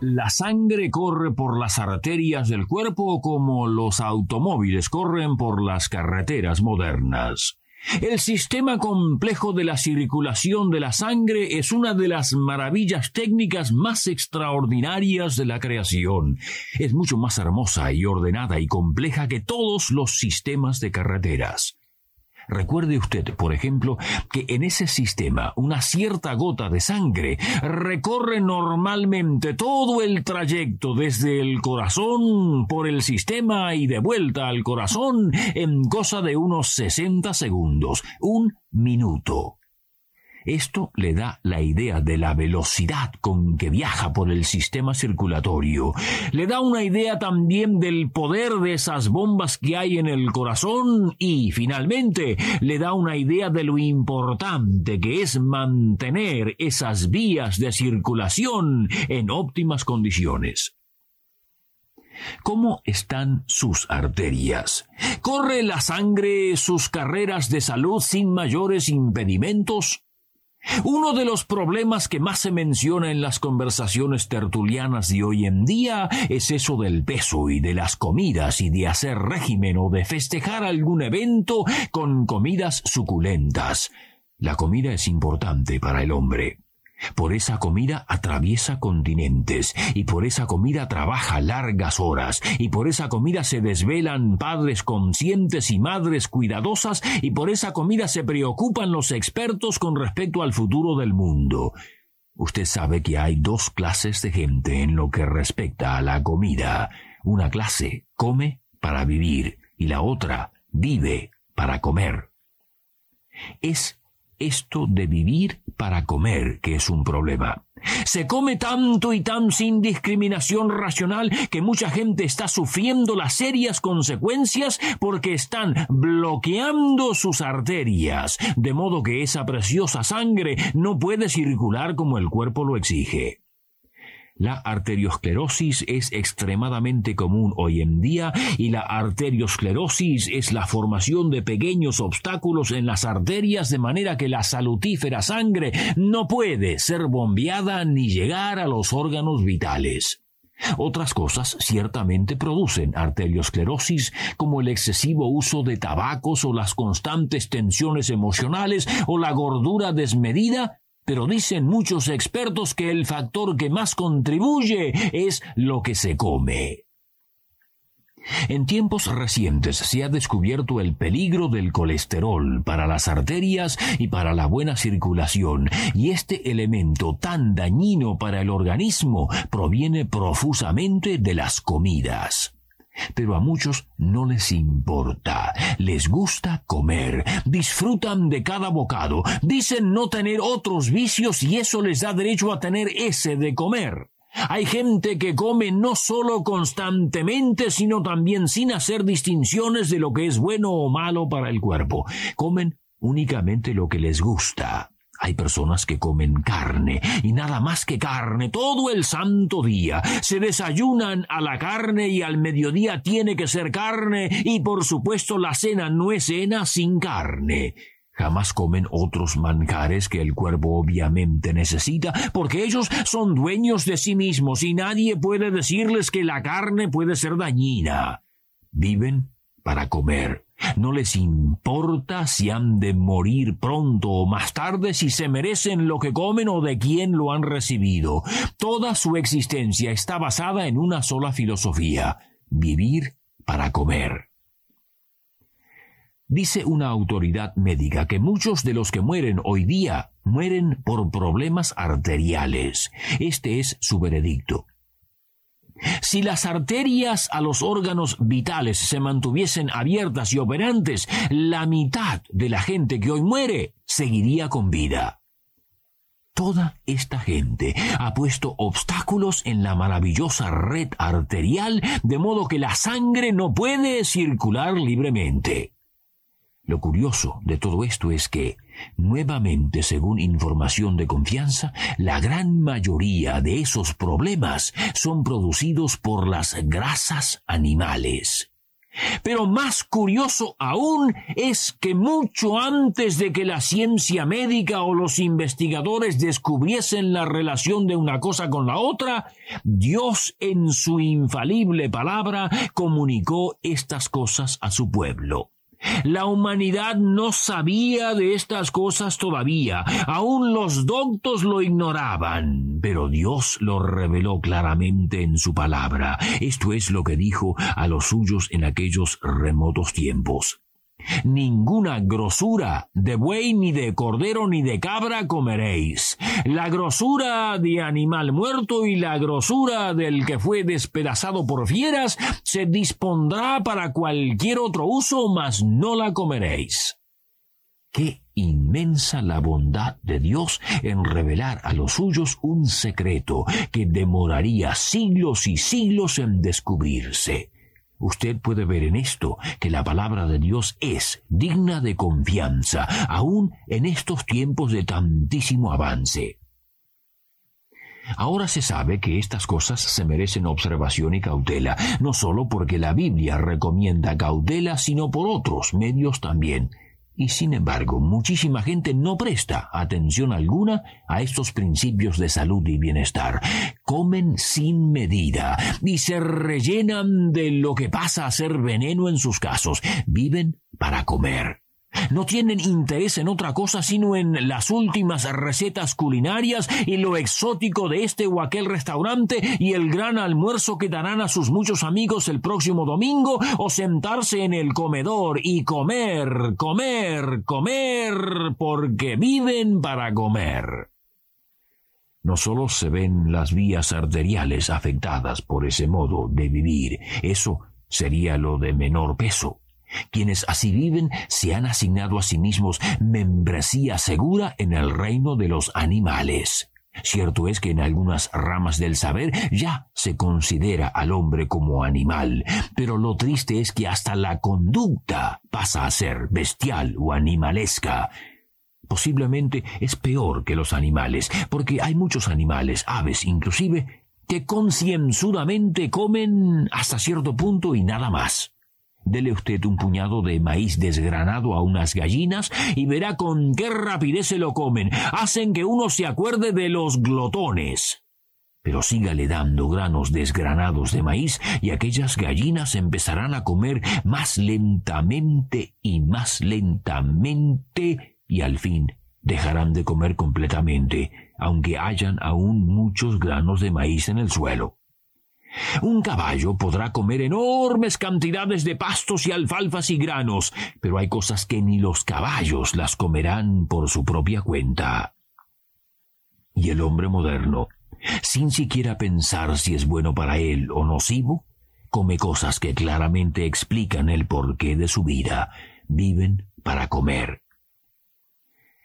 La sangre corre por las arterias del cuerpo como los automóviles corren por las carreteras modernas. El sistema complejo de la circulación de la sangre es una de las maravillas técnicas más extraordinarias de la creación. Es mucho más hermosa y ordenada y compleja que todos los sistemas de carreteras. Recuerde usted, por ejemplo, que en ese sistema una cierta gota de sangre recorre normalmente todo el trayecto desde el corazón por el sistema y de vuelta al corazón en cosa de unos 60 segundos, un minuto. Esto le da la idea de la velocidad con que viaja por el sistema circulatorio. Le da una idea también del poder de esas bombas que hay en el corazón y, finalmente, le da una idea de lo importante que es mantener esas vías de circulación en óptimas condiciones. ¿Cómo están sus arterias? ¿Corre la sangre sus carreras de salud sin mayores impedimentos? Uno de los problemas que más se menciona en las conversaciones tertulianas de hoy en día es eso del peso y de las comidas y de hacer régimen o de festejar algún evento con comidas suculentas. La comida es importante para el hombre. Por esa comida atraviesa continentes, y por esa comida trabaja largas horas, y por esa comida se desvelan padres conscientes y madres cuidadosas, y por esa comida se preocupan los expertos con respecto al futuro del mundo. Usted sabe que hay dos clases de gente en lo que respecta a la comida. Una clase come para vivir y la otra vive para comer. Es esto de vivir para comer que es un problema. Se come tanto y tan sin discriminación racional que mucha gente está sufriendo las serias consecuencias porque están bloqueando sus arterias, de modo que esa preciosa sangre no puede circular como el cuerpo lo exige. La arteriosclerosis es extremadamente común hoy en día y la arteriosclerosis es la formación de pequeños obstáculos en las arterias de manera que la salutífera sangre no puede ser bombeada ni llegar a los órganos vitales. Otras cosas ciertamente producen arteriosclerosis, como el excesivo uso de tabacos o las constantes tensiones emocionales o la gordura desmedida pero dicen muchos expertos que el factor que más contribuye es lo que se come. En tiempos recientes se ha descubierto el peligro del colesterol para las arterias y para la buena circulación, y este elemento tan dañino para el organismo proviene profusamente de las comidas. Pero a muchos no les importa. Les gusta comer. Disfrutan de cada bocado. Dicen no tener otros vicios y eso les da derecho a tener ese de comer. Hay gente que come no solo constantemente, sino también sin hacer distinciones de lo que es bueno o malo para el cuerpo. Comen únicamente lo que les gusta. Hay personas que comen carne y nada más que carne todo el santo día. Se desayunan a la carne y al mediodía tiene que ser carne y por supuesto la cena no es cena sin carne. Jamás comen otros manjares que el cuerpo obviamente necesita, porque ellos son dueños de sí mismos y nadie puede decirles que la carne puede ser dañina. Viven para comer no les importa si han de morir pronto o más tarde, si se merecen lo que comen o de quién lo han recibido. Toda su existencia está basada en una sola filosofía, vivir para comer. Dice una autoridad médica que muchos de los que mueren hoy día mueren por problemas arteriales. Este es su veredicto. Si las arterias a los órganos vitales se mantuviesen abiertas y operantes, la mitad de la gente que hoy muere seguiría con vida. Toda esta gente ha puesto obstáculos en la maravillosa red arterial, de modo que la sangre no puede circular libremente. Lo curioso de todo esto es que, nuevamente según información de confianza, la gran mayoría de esos problemas son producidos por las grasas animales. Pero más curioso aún es que mucho antes de que la ciencia médica o los investigadores descubriesen la relación de una cosa con la otra, Dios en su infalible palabra comunicó estas cosas a su pueblo. La humanidad no sabía de estas cosas todavía, aún los doctos lo ignoraban, pero Dios lo reveló claramente en su palabra. Esto es lo que dijo a los suyos en aquellos remotos tiempos. Ninguna grosura de buey, ni de cordero, ni de cabra comeréis. La grosura de animal muerto y la grosura del que fue despedazado por fieras se dispondrá para cualquier otro uso, mas no la comeréis. Qué inmensa la bondad de Dios en revelar a los suyos un secreto que demoraría siglos y siglos en descubrirse. Usted puede ver en esto que la palabra de Dios es digna de confianza, aún en estos tiempos de tantísimo avance. Ahora se sabe que estas cosas se merecen observación y cautela, no solo porque la Biblia recomienda cautela, sino por otros medios también. Y sin embargo, muchísima gente no presta atención alguna a estos principios de salud y bienestar. Comen sin medida y se rellenan de lo que pasa a ser veneno en sus casos. Viven para comer. No tienen interés en otra cosa sino en las últimas recetas culinarias y lo exótico de este o aquel restaurante y el gran almuerzo que darán a sus muchos amigos el próximo domingo o sentarse en el comedor y comer, comer, comer, porque viven para comer. No solo se ven las vías arteriales afectadas por ese modo de vivir, eso sería lo de menor peso quienes así viven se han asignado a sí mismos membresía segura en el reino de los animales. Cierto es que en algunas ramas del saber ya se considera al hombre como animal, pero lo triste es que hasta la conducta pasa a ser bestial o animalesca. Posiblemente es peor que los animales, porque hay muchos animales, aves inclusive, que concienzudamente comen hasta cierto punto y nada más. Dele usted un puñado de maíz desgranado a unas gallinas y verá con qué rapidez se lo comen. Hacen que uno se acuerde de los glotones. Pero sígale dando granos desgranados de maíz y aquellas gallinas empezarán a comer más lentamente y más lentamente y al fin dejarán de comer completamente, aunque hayan aún muchos granos de maíz en el suelo. Un caballo podrá comer enormes cantidades de pastos y alfalfas y granos, pero hay cosas que ni los caballos las comerán por su propia cuenta. Y el hombre moderno, sin siquiera pensar si es bueno para él o nocivo, come cosas que claramente explican el porqué de su vida. Viven para comer.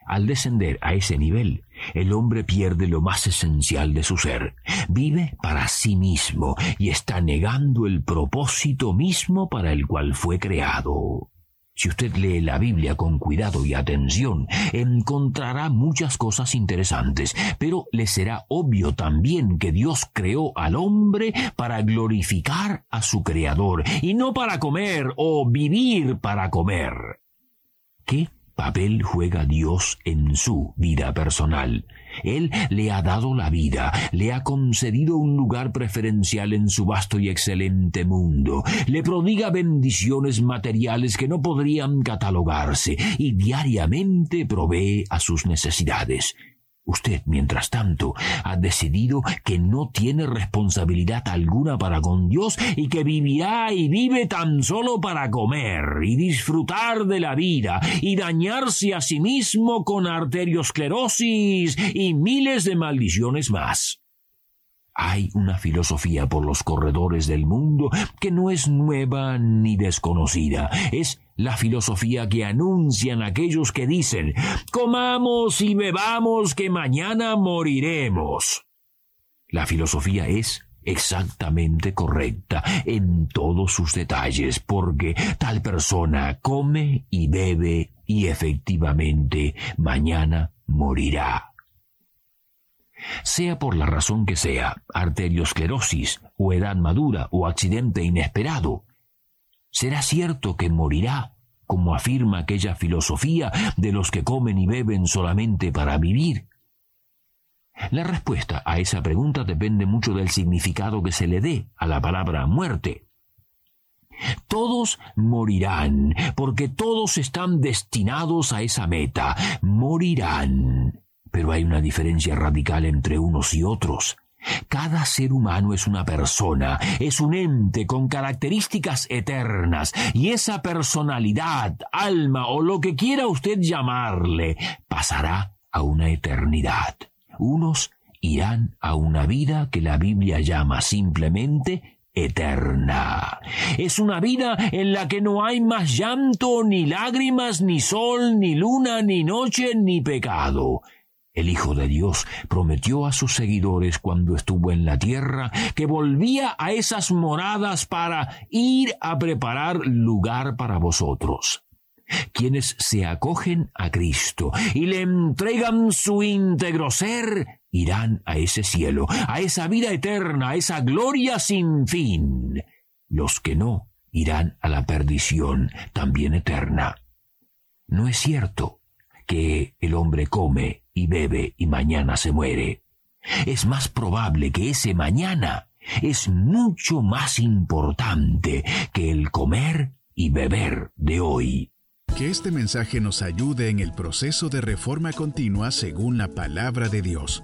Al descender a ese nivel, el hombre pierde lo más esencial de su ser. Vive para sí mismo y está negando el propósito mismo para el cual fue creado. Si usted lee la Biblia con cuidado y atención, encontrará muchas cosas interesantes, pero le será obvio también que Dios creó al hombre para glorificar a su Creador, y no para comer o vivir para comer. ¿Qué papel juega Dios en su vida personal. Él le ha dado la vida, le ha concedido un lugar preferencial en su vasto y excelente mundo, le prodiga bendiciones materiales que no podrían catalogarse y diariamente provee a sus necesidades. Usted, mientras tanto, ha decidido que no tiene responsabilidad alguna para con Dios y que vivirá y vive tan solo para comer y disfrutar de la vida y dañarse a sí mismo con arteriosclerosis y miles de maldiciones más. Hay una filosofía por los corredores del mundo que no es nueva ni desconocida, es la filosofía que anuncian aquellos que dicen, comamos y bebamos que mañana moriremos. La filosofía es exactamente correcta en todos sus detalles, porque tal persona come y bebe y efectivamente mañana morirá. Sea por la razón que sea, arteriosclerosis o edad madura o accidente inesperado, ¿será cierto que morirá, como afirma aquella filosofía de los que comen y beben solamente para vivir? La respuesta a esa pregunta depende mucho del significado que se le dé a la palabra muerte. Todos morirán, porque todos están destinados a esa meta. Morirán. Pero hay una diferencia radical entre unos y otros. Cada ser humano es una persona, es un ente con características eternas, y esa personalidad, alma o lo que quiera usted llamarle, pasará a una eternidad. Unos irán a una vida que la Biblia llama simplemente eterna. Es una vida en la que no hay más llanto, ni lágrimas, ni sol, ni luna, ni noche, ni pecado. El Hijo de Dios prometió a sus seguidores cuando estuvo en la tierra que volvía a esas moradas para ir a preparar lugar para vosotros quienes se acogen a Cristo y le entregan su íntegro ser, irán a ese cielo, a esa vida eterna, a esa gloria sin fin. Los que no irán a la perdición también eterna. No es cierto que el hombre come y bebe y mañana se muere. Es más probable que ese mañana es mucho más importante que el comer y beber de hoy. Que este mensaje nos ayude en el proceso de reforma continua según la palabra de Dios.